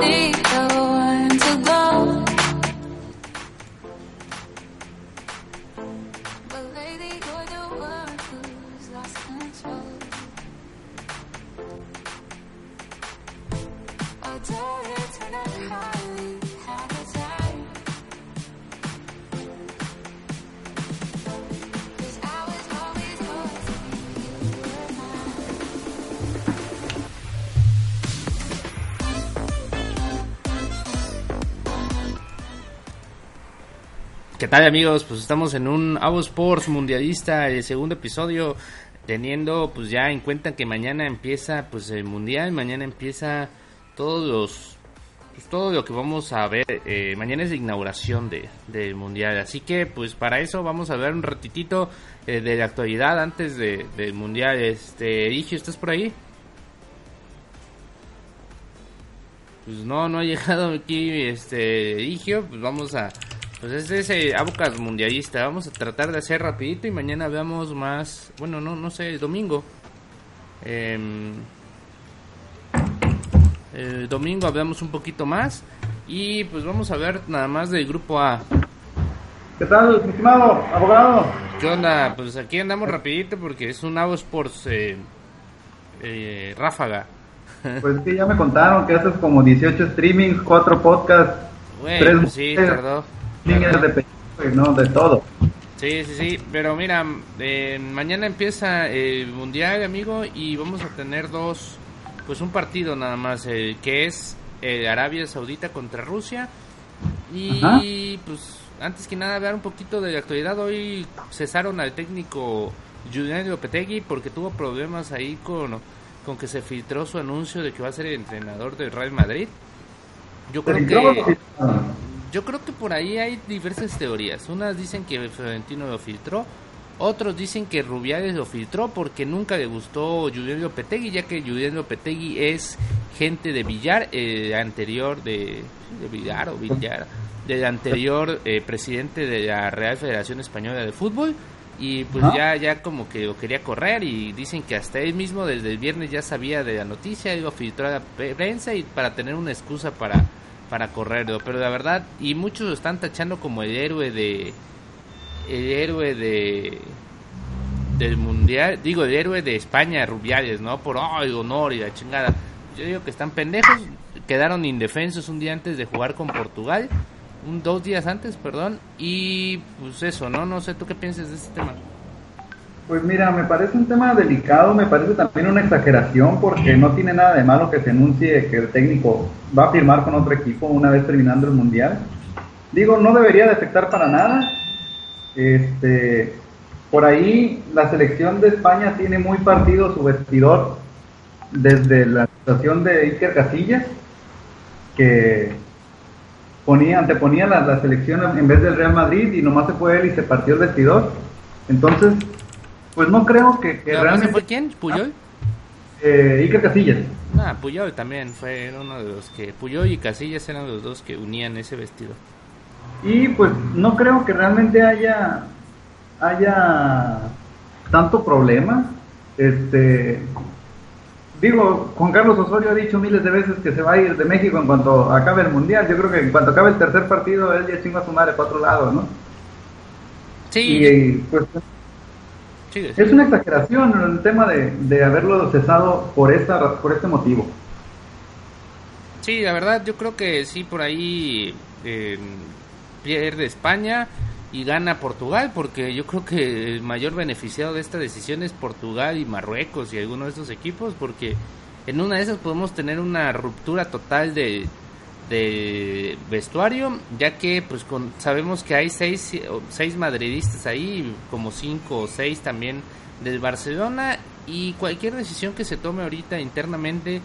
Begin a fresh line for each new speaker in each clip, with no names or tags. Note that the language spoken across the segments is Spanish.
need you.
Tal amigos? Pues estamos en un Avo Sports mundialista, el segundo episodio, teniendo pues ya en cuenta que mañana empieza pues el mundial, mañana empieza todos los pues, todo lo que vamos a ver, eh, mañana es inauguración de, del mundial, así que pues para eso vamos a ver un ratitito eh, de la actualidad antes de, del mundial, este, Igio, ¿estás por ahí? Pues no, no ha llegado aquí este Igio, pues vamos a pues es el Abocas Mundialista. Vamos a tratar de hacer rapidito y mañana veamos más. Bueno, no, no sé, el domingo. Em, el domingo hablamos un poquito más. Y pues vamos a ver nada más del grupo A.
¿Qué tal, estimado abogado?
¿Qué onda? Pues aquí andamos rapidito porque es un Avo Sports eh, eh, ráfaga.
Pues sí, ya me contaron que haces como 18 streamings, 4 podcasts,
Güey,
Tres
pues sí, tardó.
De ¿no? De todo.
Sí, sí, sí, pero mira, eh, mañana empieza el mundial, amigo, y vamos a tener dos, pues un partido nada más, eh, que es eh, Arabia Saudita contra Rusia. Y
Ajá.
pues antes que nada, ver un poquito de la actualidad. Hoy cesaron al técnico Julián Lopetegui porque tuvo problemas ahí con, con que se filtró su anuncio de que va a ser el entrenador del Real Madrid. Yo creo que... Yo creo que por ahí hay diversas teorías. Unas dicen que Florentino lo filtró, otros dicen que Rubiales lo filtró porque nunca le gustó Julián Lopetegui, ya que Julián Lopetegui es gente de Villar, eh, anterior de, de Villar o Villar, del anterior eh, presidente de la Real Federación Española de Fútbol. Y pues ya, ya como que lo quería correr y dicen que hasta él mismo desde el viernes ya sabía de la noticia, iba a filtrar a la prensa y para tener una excusa para, para correrlo. Pero la verdad, y muchos lo están tachando como el héroe de... El héroe de... Del mundial, digo, el héroe de España, Rubiales, ¿no? Por, ay, honor y la chingada. Yo digo que están pendejos, quedaron indefensos un día antes de jugar con Portugal, un dos días antes, perdón, y pues eso, ¿no? No sé, ¿tú qué piensas de este tema?
Pues mira, me parece un tema delicado, me parece también una exageración porque no tiene nada de malo que se anuncie que el técnico va a firmar con otro equipo una vez terminando el mundial. Digo, no debería de afectar para nada. Este, por ahí la selección de España tiene muy partido su vestidor desde la situación de Iker Casillas, que ponía, anteponía la, la selección en vez del Real Madrid y nomás se fue él y se partió el vestidor. Entonces, pues no creo que, que
¿No, no se
realmente...
fue quién? ¿Puyol?
Eh, Iker Casillas.
Ah, Puyol también fue uno de los que... Puyol y Casillas eran los dos que unían ese vestido.
Y pues no creo que realmente haya haya tanto problema. Este digo, Juan Carlos Osorio ha dicho miles de veces que se va a ir de México en cuanto acabe el mundial. Yo creo que en cuanto acabe el tercer partido él ya chinga a su madre para otro lado, ¿no?
Sí,
Y, y, es una exageración el tema de, de haberlo cesado por esta por este motivo.
Sí, la verdad, yo creo que sí, por ahí eh, pierde España y gana Portugal, porque yo creo que el mayor beneficiado de esta decisión es Portugal y Marruecos y alguno de estos equipos, porque en una de esas podemos tener una ruptura total de, de vestuario, ya que pues con, sabemos que hay seis, seis madridistas ahí, como cinco o seis también del Barcelona, y cualquier decisión que se tome ahorita internamente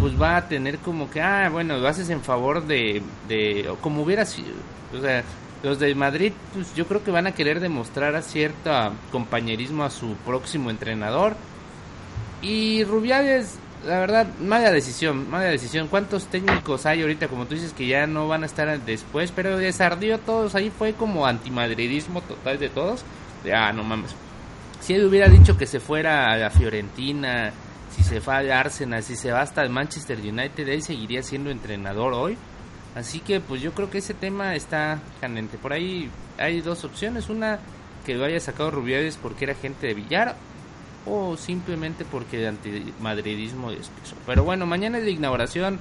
pues va a tener como que, ah, bueno, lo haces en favor de, de como hubiera sido, o sea, los de Madrid, pues yo creo que van a querer demostrar a cierto compañerismo a su próximo entrenador. Y Rubiales, la verdad, mala decisión, mala decisión. ¿Cuántos técnicos hay ahorita, como tú dices, que ya no van a estar después? Pero desardió todos, ahí fue como antimadridismo total de todos. De, ah, no mames. Si él hubiera dicho que se fuera a la Fiorentina, si se va al Arsenal, si se va hasta el Manchester United, él seguiría siendo entrenador hoy. Así que pues yo creo que ese tema está candente. Por ahí hay dos opciones, una que lo haya sacado Rubiales porque era gente de Villar o simplemente porque el antimadridismo despeso. Pero bueno, mañana es de inauguración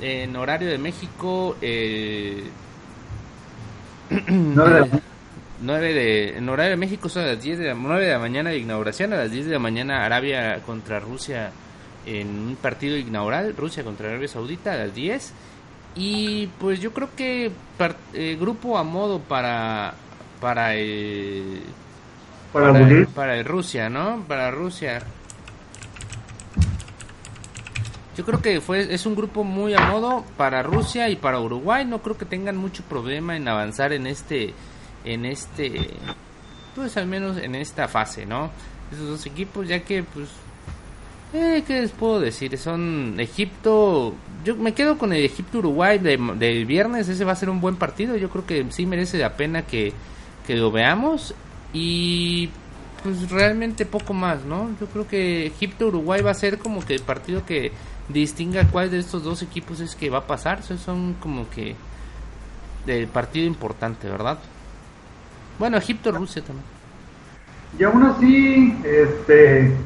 en horario de México. Eh,
No, de-
9 de, en horario de México son a las 10 de la, 9 de la mañana de inauguración, a las 10 de la mañana Arabia contra Rusia en un partido inaugural, Rusia contra Arabia Saudita a las 10. Y pues yo creo que par- eh, grupo a modo para para el
para
para, Rusia, ¿no? Para Rusia. Yo creo que fue es un grupo muy a modo para Rusia y para Uruguay. No creo que tengan mucho problema en avanzar en este en este pues al menos en esta fase, ¿no? Esos dos equipos ya que pues eh, ¿qué les puedo decir? Son Egipto. Yo me quedo con el Egipto-Uruguay de- del viernes. Ese va a ser un buen partido. Yo creo que sí merece la pena que, que lo veamos. Y pues realmente poco más, ¿no? Yo creo que Egipto-Uruguay va a ser como que el partido que distinga cuál de estos dos equipos es que va a pasar. Esos son como que el partido importante, ¿verdad? Bueno, Egipto-Rusia también.
Y aún así, este,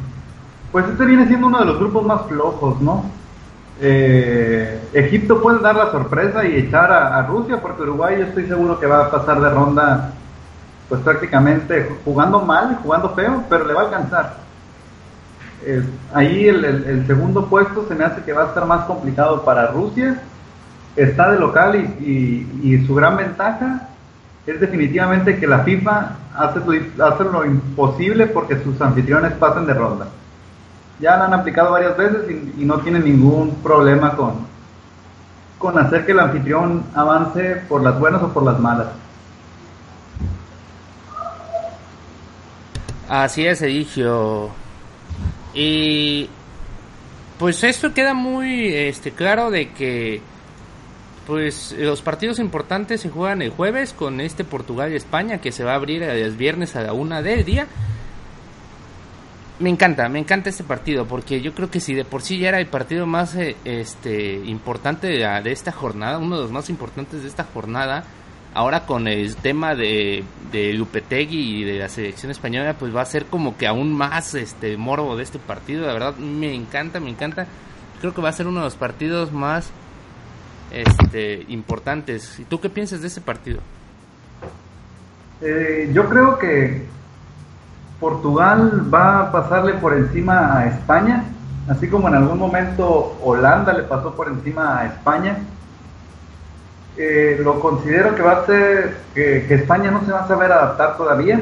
pues este viene siendo uno de los grupos más flojos, ¿no? Eh, Egipto puede dar la sorpresa y echar a Rusia, porque Uruguay yo estoy seguro que va a pasar de ronda, pues prácticamente jugando mal, jugando feo, pero le va a alcanzar. Eh, ahí el, segundo puesto se me hace que va a estar más complicado para Rusia. Está de local y, y- y su gran ventaja es definitivamente que la FIFA hace lo, imposible porque sus anfitriones pasen de ronda. Ya la han aplicado varias veces y, y no tienen ningún problema con, con hacer que el anfitrión avance por las buenas o por las malas.
Así es, Eligio. Y pues esto queda muy este claro de que pues los partidos importantes se juegan el jueves con este Portugal y España que se va a abrir el viernes a la una del día. Me encanta, me encanta este partido porque yo creo que si de por sí ya era el partido más eh, este importante de, esta jornada, uno de los más importantes de esta jornada, ahora con el tema de, de Lupetegui y de la selección española, pues va a ser como que aún más este morbo de este partido. La verdad, me encanta, me encanta. Creo que va a ser uno de los partidos más este importantes. ¿Y tú qué piensas de ese partido?
Eh, yo creo que Portugal va a pasarle por encima a España, así como en algún momento Holanda le pasó por encima a España. Eh, lo considero que va a ser que, España no se va a saber adaptar todavía.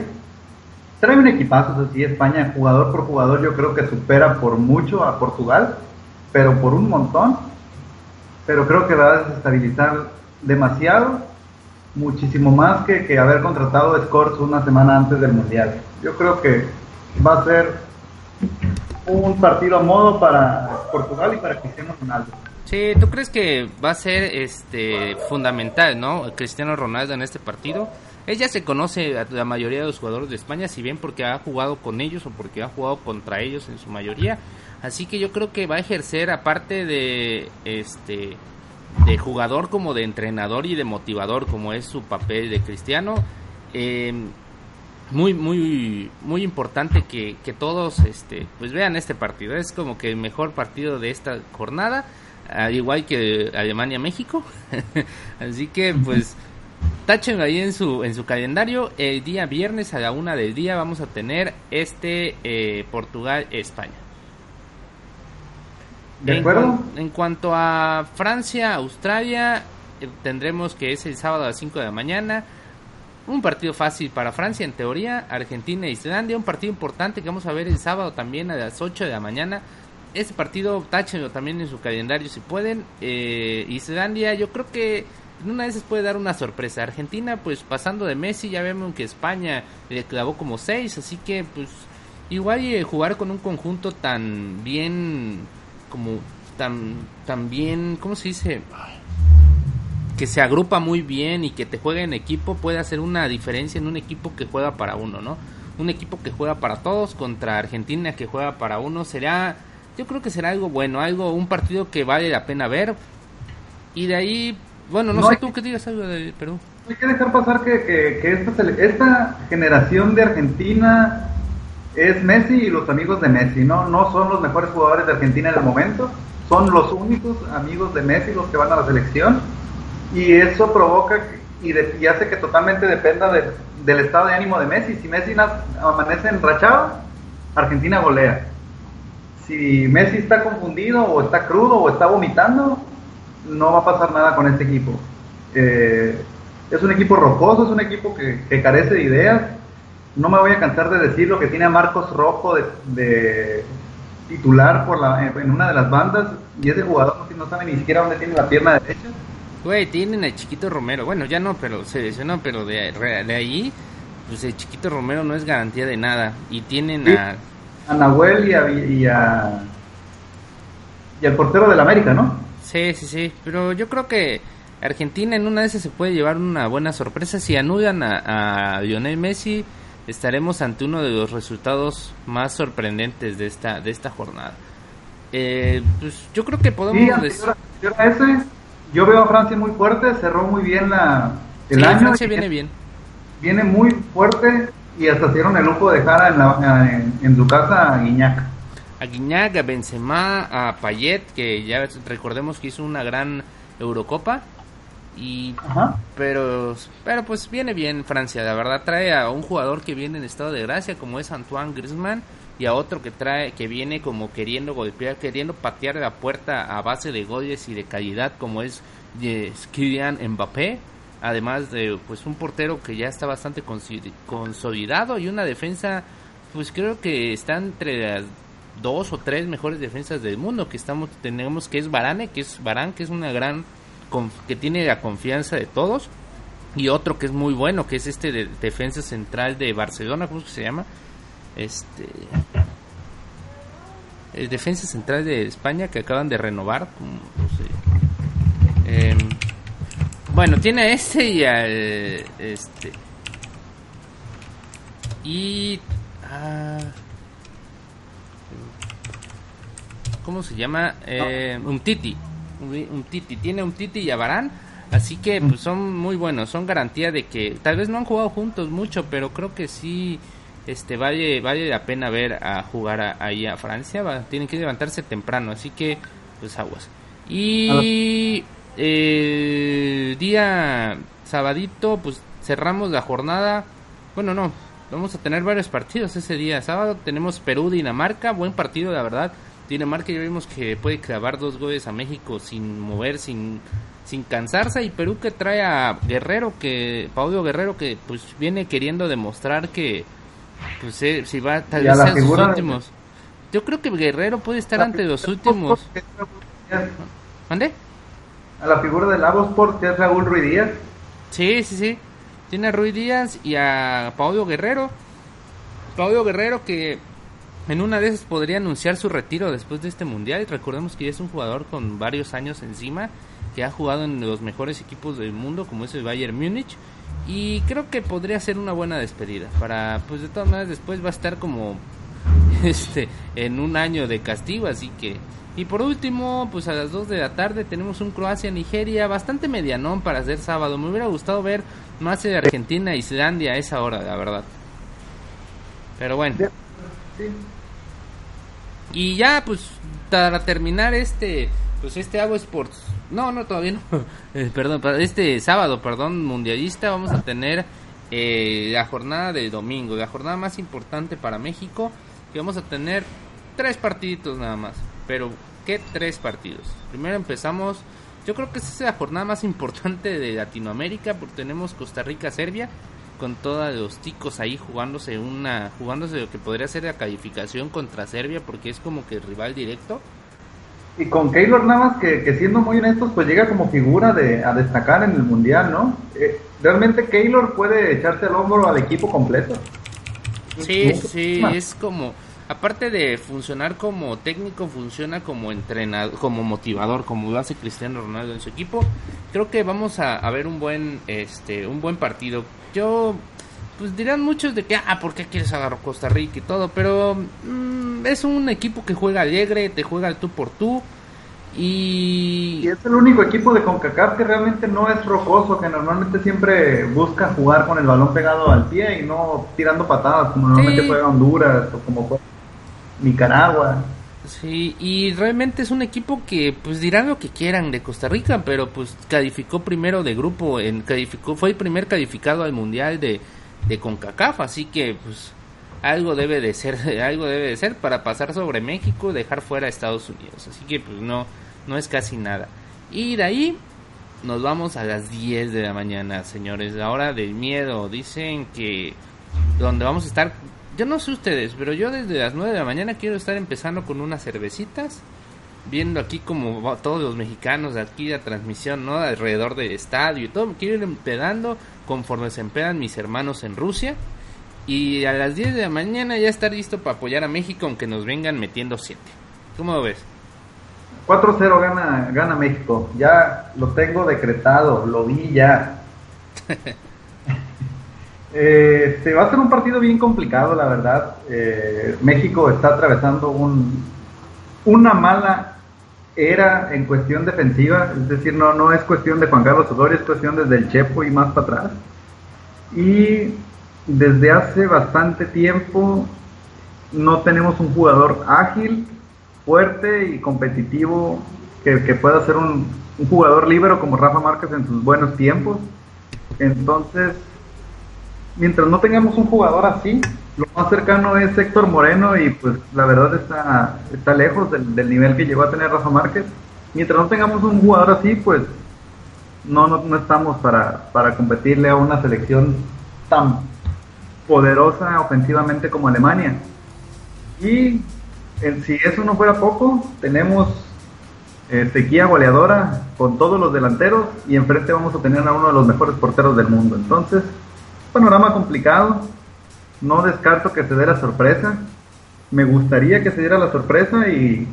Trae un equipazo, eso sí, España, jugador por jugador, yo creo que supera por mucho a Portugal, pero por un montón. Pero creo que va a desestabilizar demasiado muchísimo más que, que haber contratado a Scores una semana antes del Mundial. Yo creo que va a ser un partido a modo para Portugal y para Cristiano Ronaldo.
Sí, ¿tú crees que va a ser este fundamental, ¿no? Cristiano Ronaldo en este partido. Ella se conoce a la mayoría de los jugadores de España, si bien porque ha jugado con ellos o porque ha jugado contra ellos en su mayoría. Así que yo creo que va a ejercer aparte de este de jugador como de entrenador y de motivador como es su papel de Cristiano. eh, muy muy muy importante que, que todos este pues vean este partido es como que el mejor partido de esta jornada al igual que Alemania México así que pues táchenlo ahí en su en su calendario el día viernes a la una del día vamos a tener este eh, Portugal España
¿De
en,
acuerdo?
en cuanto a Francia, Australia, eh, tendremos que es el sábado a las 5 de la mañana. Un partido fácil para Francia, en teoría. Argentina e Islandia, un partido importante que vamos a ver el sábado también a las 8 de la mañana. Este partido, táchenlo también en su calendario si pueden. Eh, Islandia, yo creo que una de esas puede dar una sorpresa. Argentina, pues pasando de Messi, ya vemos que España le clavó como 6, así que pues igual eh, jugar con un conjunto tan bien como tan tan bien cómo se dice que se agrupa muy bien y que te juega en equipo puede hacer una diferencia en un equipo que juega para uno no un equipo que juega para todos contra Argentina que juega para uno será yo creo que será algo bueno, algo, un partido que vale la pena ver. Y de ahí, bueno, no,
No
sé tú
que-
qué digas algo de Perú.
Hay que dejar pasar que, que, que esta, esta generación de Argentina es Messi y los amigos de Messi, ¿no? No son los mejores jugadores de Argentina en el momento, son los únicos amigos de Messi los que van a la selección y eso provoca y, de- y hace que totalmente dependa de- del estado de ánimo de Messi. Si Messi na- amanece enrachado, Argentina golea. Si Messi está confundido o está crudo o está vomitando, no va a pasar nada con este equipo. Eh, es un equipo rocoso, es un equipo que, que carece de ideas. No me voy a cansar de decir lo que tiene a Marcos Rojo de, de titular por la, en una de las bandas y ese jugador no, no sabe ni siquiera dónde tiene la pierna derecha.
Güey, tienen al Chiquito Romero. Bueno, ya no, pero se lesionó, pero de, de ahí, pues el Chiquito Romero no es garantía de nada. Y tienen
Sí.
a...
A Nahuel y a, y a y al portero del América, ¿no?
Sí, sí, sí. Pero yo creo que Argentina en una de esas se puede llevar una buena sorpresa. Si anudan a, a Lionel Messi, estaremos ante uno de los resultados más sorprendentes de esta, de esta jornada. Eh, pues yo creo que podemos... Des-
anterior, anterior a ese, yo veo a Francia muy fuerte, cerró muy bien la, el
Sí,
año.
Francia viene bien.
Viene muy fuerte y hasta hicieron el lujo de dejar en, la- en, en su casa a Guiñac.
a Guiñac, a Benzema, a Payet, que ya recordemos que hizo una gran Eurocopa. Y
Ajá.
pero pero pues viene bien Francia, la verdad trae a un jugador que viene en estado de gracia como es Antoine Griezmann y a otro que trae que viene como queriendo golpear, queriendo patear la puerta a base de goles y de calidad como es eh, Kylian Mbappé, además de pues un portero que ya está bastante consolidado y una defensa pues creo que está entre las dos o tres mejores defensas del mundo que estamos tenemos que es Varane, que es Varane, que es una gran que tiene la confianza de todos y otro que es muy bueno, que es este de defensa central de Barcelona, ¿cómo se llama? Este defensa central de España que acaban de renovar, como, no. Bueno, tiene a este y al este y ah, ¿cómo se llama? Eh, un Titi. Un Titi. Tiene un Titi y a Varane. Así que pues, son muy buenos. Son garantía de que tal vez no han jugado juntos mucho, pero creo que sí este vale vale la pena ver a jugar a- ahí a Francia. Va- tienen que levantarse temprano. Así que pues aguas. Y el día sabadito pues cerramos la jornada. Bueno, no. Vamos a tener varios partidos ese día. Sábado tenemos Perú-Dinamarca. Buen partido, la verdad. Dinamarca ya vimos que puede clavar dos goles a México sin mover, sin, sin cansarse. Y Perú que trae a Guerrero, que Paulo Guerrero, que pues viene queriendo demostrar que pues eh, si va tal
a
vez
la
sean sus
figura de-
últimos. Yo creo que Guerrero puede estar ante los últimos. ¿Mande?
A la figura del Sport que es Raúl Ruiz Díaz.
Sí, sí, sí. Tiene a Ruiz Díaz y a Paulo Guerrero. Paulo Guerrero que en una de esas podría anunciar su retiro después de este mundial. Recordemos que ya es un jugador con varios años encima, que ha jugado en los mejores equipos del mundo, como es el Bayern Múnich. Y creo que podría ser una buena despedida. Para, pues de todas maneras, después va a estar como este en un año de castigo, así que. Y por último, pues a las 2 de la tarde tenemos un Croacia-Nigeria bastante medianón para ser sábado. Me hubiera gustado ver más de Argentina e Islandia a esa hora, la verdad. Pero bueno.
Sí.
Y ya, pues, para terminar este, pues este Avo Sports. No, no, todavía no. Eh, perdón, para este sábado, perdón, mundialista, vamos a tener eh, la jornada del domingo, la jornada más importante para México, que vamos a tener tres partiditos nada más. Pero, ¿qué tres partidos? Primero empezamos, yo creo que esa es la jornada más importante de Latinoamérica, porque tenemos Costa Rica-Serbia, con todos los ticos ahí jugándose una jugándose lo que podría ser la calificación contra Serbia porque es como que el rival directo
Y con Keylor Navas, que, que siendo muy honestos, pues llega como figura de, a destacar en el Mundial, ¿no? Eh, realmente Keylor puede echarse al hombro al equipo completo.
sí sí es como aparte de funcionar como técnico funciona como entrenador como motivador como lo hace Cristiano Ronaldo en su equipo creo que vamos a, a ver un buen este un buen partido yo pues dirán muchos de que, ah, ¿por qué quieres agarrar Costa Rica y todo? Pero mm, es un equipo que juega alegre, te juega el tú por tú. Y
Y es el único equipo de CONCACAF que realmente no es rocoso, que normalmente siempre busca jugar con el balón pegado al pie y no tirando patadas, como normalmente
Sí.
juega Honduras o como juega Nicaragua.
Sí, y realmente es un equipo que pues dirán lo que quieran de Costa Rica, pero pues calificó primero de grupo, en calificó fue el primer calificado al mundial de, de CONCACAF, así que pues algo debe de ser, algo debe de ser para pasar sobre México, dejar fuera a Estados Unidos, así que pues no no es casi nada. Y de ahí nos vamos a las 10 de la mañana, señores, la hora del miedo. Dicen que donde vamos a estar, yo no sé ustedes, pero yo desde las 9 de la mañana quiero estar empezando con unas cervecitas, viendo aquí como todos los mexicanos de aquí la transmisión, ¿no? Alrededor del estadio y todo, quiero ir empedando conforme se empedan mis hermanos en Rusia. Y a las 10 de la mañana ya estar listo para apoyar a México aunque nos vengan metiendo 7. ¿Cómo lo ves?
4-0 gana, gana México. Ya lo tengo decretado, lo vi ya. Eh, Este va a ser un partido bien complicado, la verdad. Eh, México está atravesando un, una mala era en cuestión defensiva, es decir, no, no es cuestión de Juan Carlos Osorio, es cuestión desde el Chepo y más para atrás. Y desde hace bastante tiempo no tenemos un jugador ágil, fuerte y competitivo que, que pueda ser un, un jugador libero como Rafa Márquez en sus buenos tiempos. Entonces, mientras no tengamos un jugador así, lo más cercano es Héctor Moreno y pues la verdad está, está lejos del, del nivel que llegó a tener Rafa Márquez. Mientras no tengamos un jugador así, pues no, no, no estamos para, para competirle a una selección tan poderosa ofensivamente como Alemania. Y en- si eso no fuera poco, tenemos eh, sequía goleadora con todos los delanteros y enfrente vamos a tener a uno de los mejores porteros del mundo. Entonces, panorama complicado. No descarto que se dé la sorpresa. Me gustaría que se diera la sorpresa y,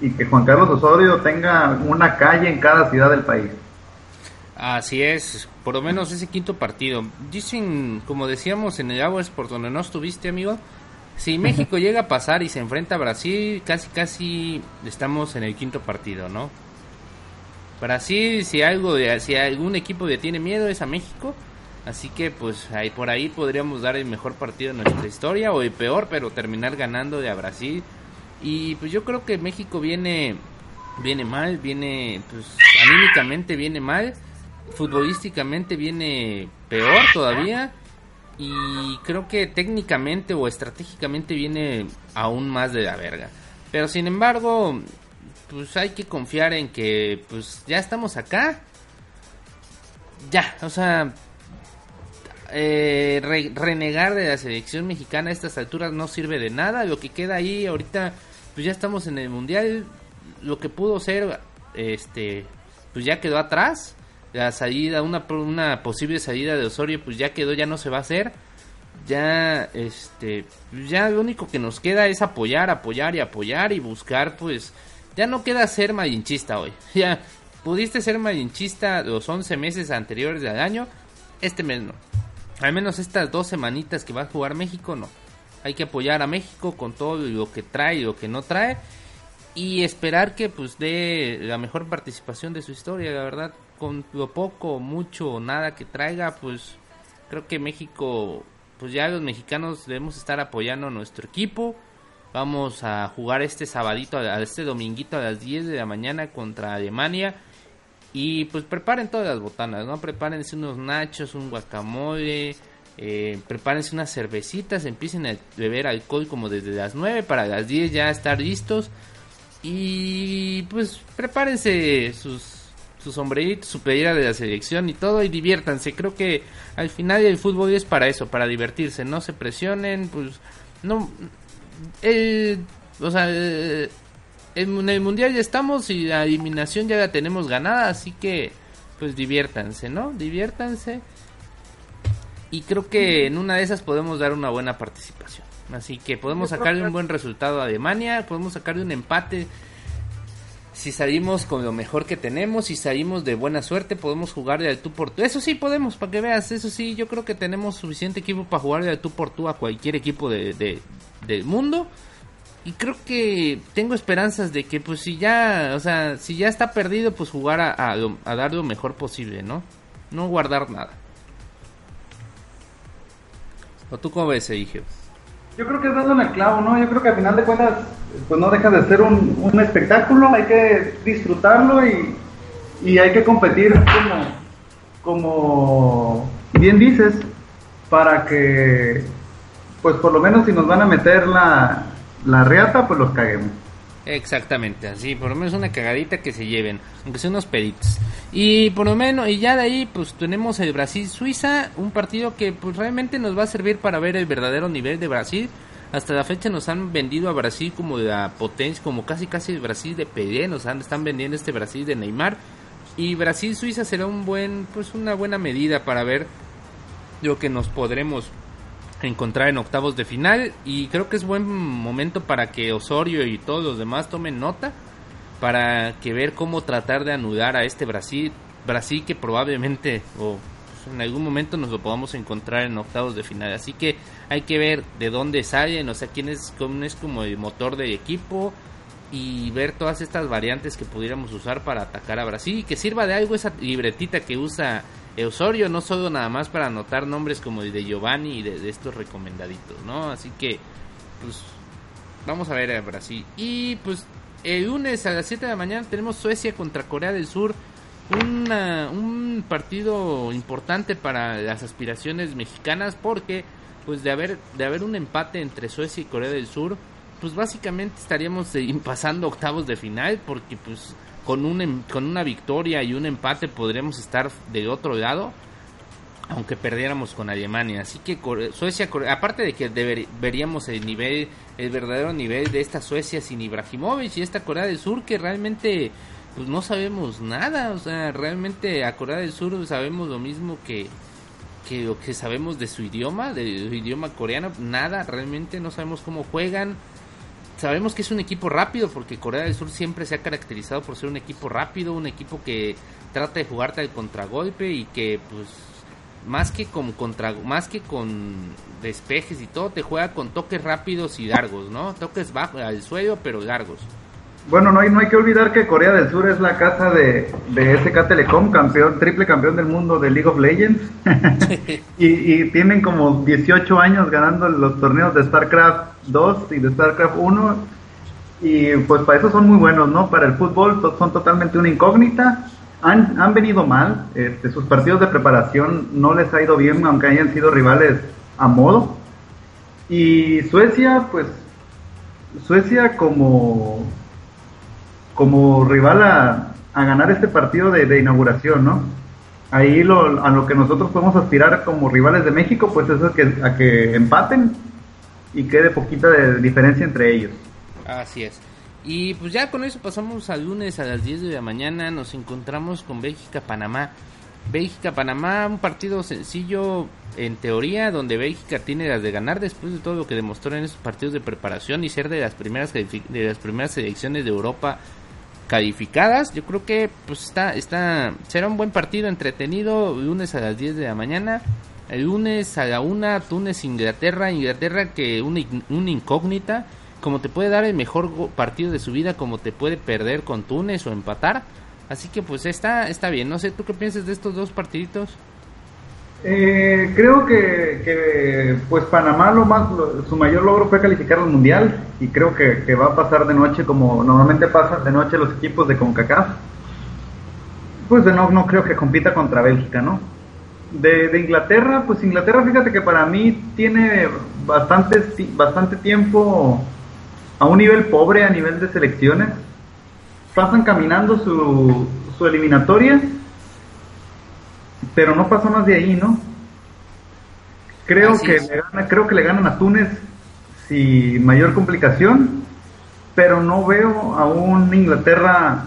y que Juan Carlos Osorio tenga una calle en cada ciudad del país.
Así es, por lo menos ese quinto partido. Dicen, como decíamos en el Agua por donde no estuviste, amigo, si México llega a pasar y se enfrenta a Brasil, casi casi estamos en el quinto partido, ¿no? Brasil, si algo de, si algún equipo le tiene miedo es a México, así que pues ahí por ahí podríamos dar el mejor partido de nuestra historia o el peor, pero terminar ganando de a Brasil. Y pues yo creo que México viene viene mal, viene pues anímicamente viene mal, futbolísticamente viene peor todavía y creo que técnicamente o estratégicamente viene aún más de la verga. Pero sin embargo, pues hay que confiar en que pues ya estamos acá. Ya, o sea, eh, re- renegar de la selección mexicana a estas alturas no sirve de nada. Lo que queda ahí ahorita, pues ya estamos en el mundial. Lo que pudo ser, este, pues ya quedó atrás. La salida, una, una posible salida de Osorio, pues ya quedó, ya no se va a hacer. Ya, este, ya lo único que nos queda es apoyar, apoyar y apoyar y buscar, pues, ya no queda ser malinchista hoy. Ya, pudiste ser malinchista los 11 meses anteriores del año, este mes no. Al menos estas dos semanitas que va a jugar México, no. Hay que apoyar a México con todo lo que trae y lo que no trae. Y esperar que pues dé la mejor participación de su historia, la verdad. Con lo poco, mucho o nada que traiga, pues creo que México, pues ya los mexicanos debemos estar apoyando a nuestro equipo. Vamos a jugar este sabadito, a este dominguito a las 10 de la mañana contra Alemania. Y pues preparen todas las botanas, ¿no? Prepárense unos nachos, un guacamole, eh, prepárense unas cervecitas, empiecen a beber alcohol como desde las 9 para las 10 ya estar listos. Y pues prepárense sus, sus sombreritos, su playera de la selección y todo y diviértanse. Creo que al final el fútbol es para eso, para divertirse. No se presionen, pues no... El, o sea, en el mundial ya estamos y la eliminación ya la tenemos ganada, así que pues diviértanse, ¿no? Diviértanse. Y creo que en una de esas podemos dar una buena participación. Así que podemos sacarle un buen resultado a Alemania, podemos sacarle un empate. si salimos con lo mejor que tenemos, si salimos de buena suerte, podemos jugar de al tú por tú. Eso sí podemos, para que veas, eso sí, yo creo que tenemos suficiente equipo para jugar de al tú por tú a cualquier equipo de, de- del mundo. Y creo que tengo esperanzas de que, pues, si ya, o sea, si ya está perdido, pues jugar a, dar lo mejor posible, ¿no? No guardar nada. ¿O tú cómo ves, Eligio?
Yo creo que es dando en el clavo, ¿no? Yo creo que al final de cuentas, pues no deja de ser un, un espectáculo, hay que disfrutarlo y, y hay que competir como, como bien dices, para que, pues por lo menos si nos van a meter la, la reata, pues los caguemos.
Exactamente, así, por lo menos una cagadita que se lleven, aunque sean unos peritos. Y por lo menos, y ya de ahí, pues tenemos el Brasil-Suiza, un partido que pues realmente nos va a servir para ver el verdadero nivel de Brasil. Hasta la fecha nos han vendido a Brasil como de la potencia, como casi casi Brasil de Pelé, nos han, están vendiendo este Brasil de Neymar. Y Brasil-Suiza será un buen, pues una buena medida para ver lo que nos podremos encontrar en octavos de final y creo que es buen momento para que Osorio y todos los demás tomen nota para que ver cómo tratar de anudar a este Brasil Brasil que probablemente o pues, en algún momento nos lo podamos encontrar en octavos de final. Así que hay que ver de dónde salen o sea quién es, quién es como el motor del equipo y ver todas estas variantes que pudiéramos usar para atacar a Brasil. Y que sirva de algo esa libretita que usa Osorio, no solo nada más para anotar nombres como el de Giovanni y de, estos recomendaditos, ¿no? Así que, pues, vamos a ver a Brasil. Y pues, el lunes a las 7 de la mañana tenemos Suecia contra Corea del Sur. Un partido importante para las aspiraciones mexicanas porque, pues, de haber, de haber un empate entre Suecia y Corea del Sur, pues básicamente estaríamos eh, pasando octavos de final porque, pues, con, un, em- con una victoria y un empate podremos estar del otro lado aunque perdiéramos con Alemania. Así que Suecia, aparte de que deber- veríamos el nivel, el verdadero nivel de esta Suecia sin Ibrahimovic y esta Corea del Sur que realmente pues no sabemos nada, o sea, realmente a Corea del Sur sabemos lo mismo que que lo que sabemos de su idioma, de idioma coreano, nada, realmente no sabemos cómo juegan. Sabemos que es un equipo rápido porque Corea del Sur siempre se ha caracterizado por ser un equipo rápido, un equipo que trata de jugarte al contragolpe y que pues más que con contra más que con despejes y todo te juega con toques rápidos y largos, ¿no? Toques bajo al suelo pero largos.
Bueno, no hay, no hay que olvidar que Corea del Sur es la casa de, de SK Telecom, campeón, triple campeón del mundo de League of Legends. y, y tienen como 18 años ganando los torneos de StarCraft 2 y de StarCraft 1. Y pues para eso son muy buenos, ¿no? Para el fútbol son totalmente una incógnita. Han, han venido mal, este, sus partidos de preparación no les ha ido bien, aunque hayan sido rivales a modo. Y Suecia, pues Suecia como como rival a, a ganar este partido de, de inauguración, ¿no? Ahí lo, a lo que nosotros podemos aspirar como rivales de México, pues es a que, a que empaten y quede poquita de diferencia entre ellos.
Así es. Y pues ya con eso pasamos al lunes a las 10 de la mañana. Nos encontramos con Bélgica-Panamá. Bélgica-Panamá, un partido sencillo en teoría, donde Bélgica tiene las de ganar después de todo lo que demostró en esos partidos de preparación y ser de las primeras de las primeras selecciones de Europa calificadas. Yo creo que pues está está será un buen partido entretenido lunes a las 10 de la mañana. El lunes a la 1 Túnez Inglaterra, Inglaterra que una, una incógnita, como te puede dar el mejor partido de su vida, como te puede perder con Túnez o empatar. Así que pues está está bien. No sé tú qué piensas de estos dos partiditos.
Eh, creo que, que, pues Panamá lo más su mayor logro fue calificar al mundial y creo que, que va a pasar de noche como normalmente pasan de noche los equipos de Concacaf. Pues de no no creo que compita contra Bélgica, ¿no? De, de Inglaterra, pues Inglaterra, fíjate que para mí tiene bastante bastante tiempo a un nivel pobre a nivel de selecciones. Pasan caminando su, su eliminatoria pero no pasó más de ahí, ¿no? Creo
Así
que
es.
le gana, creo que le ganan a Túnez sin mayor complicación, pero no veo a un Inglaterra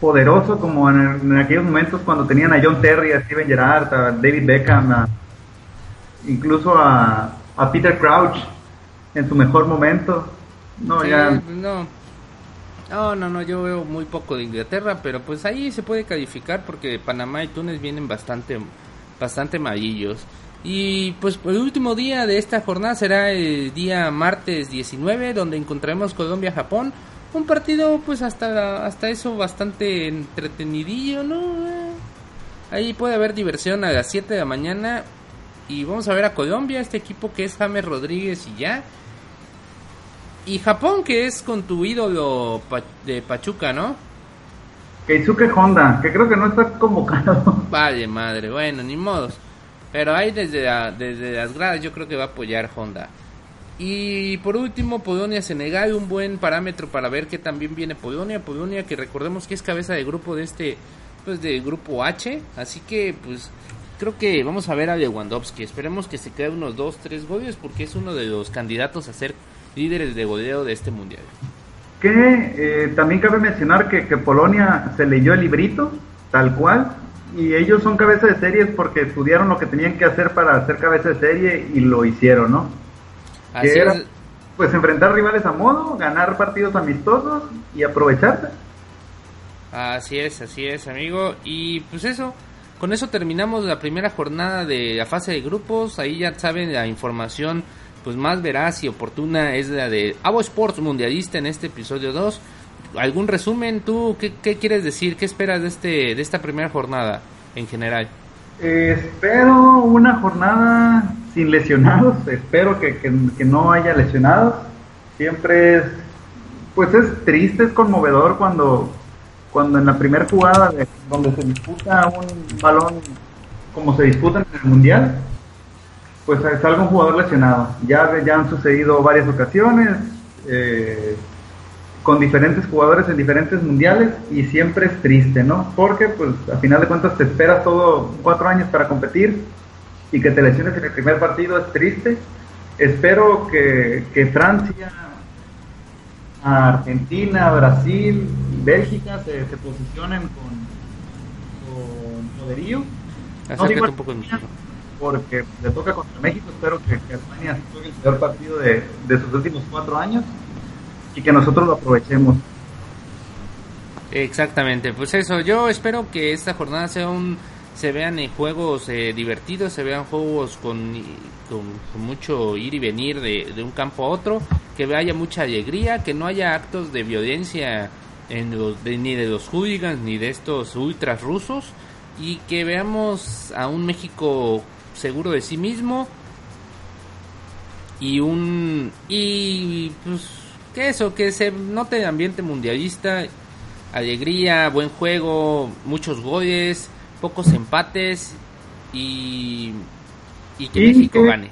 poderoso como en, en aquellos momentos cuando tenían a John Terry, a Steven Gerrard, a David Beckham, a- incluso a, a Peter Crouch en su mejor momento. No,
Sí,
ya
no. No, no, no, yo veo muy poco de Inglaterra, pero pues ahí se puede calificar porque Panamá y Túnez vienen bastante, bastante amarillos. Y pues el último día de esta jornada será el día martes 19, donde encontraremos Colombia-Japón. Un partido pues hasta, hasta eso bastante entretenidillo, ¿no? Eh, Ahí puede haber diversión a las 7 de la mañana. Y vamos a ver a Colombia, este equipo que es James Rodríguez y ya. Y Japón, que es con tu ídolo de Pachuca, ¿no?
Keisuke Honda, que creo que no está convocado.
Vale, madre, bueno, ni modos. Pero ahí desde, la- desde las gradas yo creo que va a apoyar Honda. Y por último, Polonia-Senegal, un buen parámetro para ver que también viene Polonia. Polonia que recordemos que es cabeza de grupo de este, pues de grupo H. Así que, pues, creo que vamos a ver a Lewandowski. Esperemos que se quede unos 2-3 goles porque es uno de los candidatos a ser líderes de goleo de este mundial.
Que eh, también cabe mencionar que, que Polonia se leyó el librito, tal cual, y ellos son cabeza de series porque estudiaron lo que tenían que hacer para ser cabeza de serie y lo hicieron, ¿no?
Así
Que era,
es.
pues enfrentar rivales a modo, ganar partidos amistosos y aprovecharse.
Así es, así es, amigo. Y pues eso, con eso terminamos la primera jornada de la fase de grupos. Ahí ya saben la información pues más veraz y oportuna es la de Avo Sports Mundialista en este episodio 2. ¿Algún resumen? ¿Tú qué, qué quieres decir? ¿Qué esperas de, este, de esta primera jornada en general?
Eh, espero una jornada sin lesionados, espero que, que- que no haya lesionados. Siempre es, pues es triste, es conmovedor cuando, cuando en la primera jugada de- donde se disputa un balón como se disputa en el Mundial, pues salga un jugador lesionado. Ya, ya han sucedido varias ocasiones eh, con diferentes jugadores en diferentes mundiales y siempre es triste, ¿no? Porque pues a final de cuentas te esperas todo cuatro años para competir y que te lesiones en el primer partido es triste. Espero que, que Francia, Argentina, Brasil Bélgica se, se posicionen con, con poderío. No digo
un poco.
Porque le toca contra México. Espero que, que España juegue el peor partido de, de sus últimos cuatro años y que nosotros lo aprovechemos.
Exactamente, pues eso, yo espero que esta jornada sea un, se vean en juegos eh, divertidos, se vean juegos con, con, con mucho ir y venir de, de un campo a otro, que haya mucha alegría, que no haya actos de violencia en los, de- ni de los hooligans ni de estos ultras rusos y que veamos a un México seguro de sí mismo. Y un y pues que eso que se note el ambiente mundialista. Alegría buen juego muchos goles pocos empates. Y y que
Y
México
que-
gane.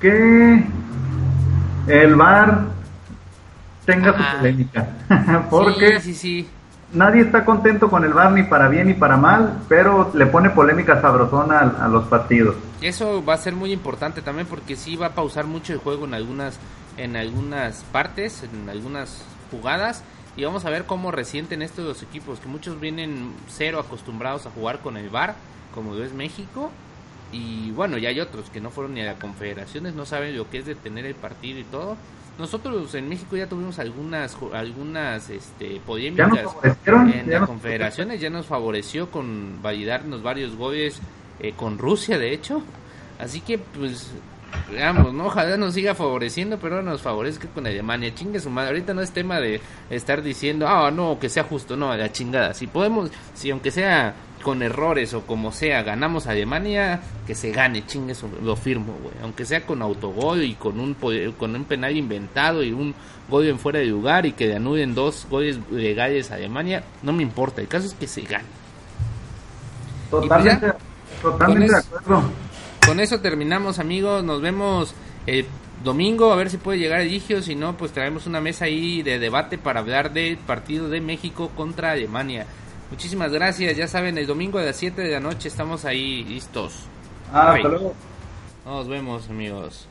Que el VAR tenga
Ajá.
su polémica. Porque
sí sí sí
nadie está contento con el VAR ni para bien ni para mal, pero le pone polémica sabrosona a, a los partidos.
Eso va a ser muy importante también porque sí va a pausar mucho el juego en algunas en algunas partes, en algunas jugadas y vamos a ver cómo resienten estos dos equipos que muchos vienen cero acostumbrados a jugar con el VAR, como es México y bueno, ya hay otros que no fueron ni a las confederaciones, no saben lo que es detener el partido y todo. Nosotros en México ya tuvimos algunas algunas este polémicas en las confederaciones ya nos favoreció con validarnos varios goles eh, con Rusia de hecho. Así que pues veamos no ojalá nos siga favoreciendo pero no nos favorezca con Alemania. Chingue su madre. Ahorita no es tema de estar diciendo ah no que sea justo no a la chingada. Si podemos si aunque sea con errores o como sea ganamos a Alemania que se gane chingue su- lo firmo güey. Aunque sea con autogol y con un con un penal inventado y un gol en fuera de lugar y que le anuden dos goles legales a Alemania no me importa. El caso es que se gane.
Totalmente, totalmente
Con
de acuerdo.
Con eso terminamos amigos. Nos vemos el domingo a ver si puede llegar Eligio. Si no pues traemos una mesa ahí de debate para hablar del partido de México contra Alemania. Muchísimas gracias. Ya saben el domingo a las 7 de la noche estamos ahí listos.
Ah, hasta luego.
nos vemos amigos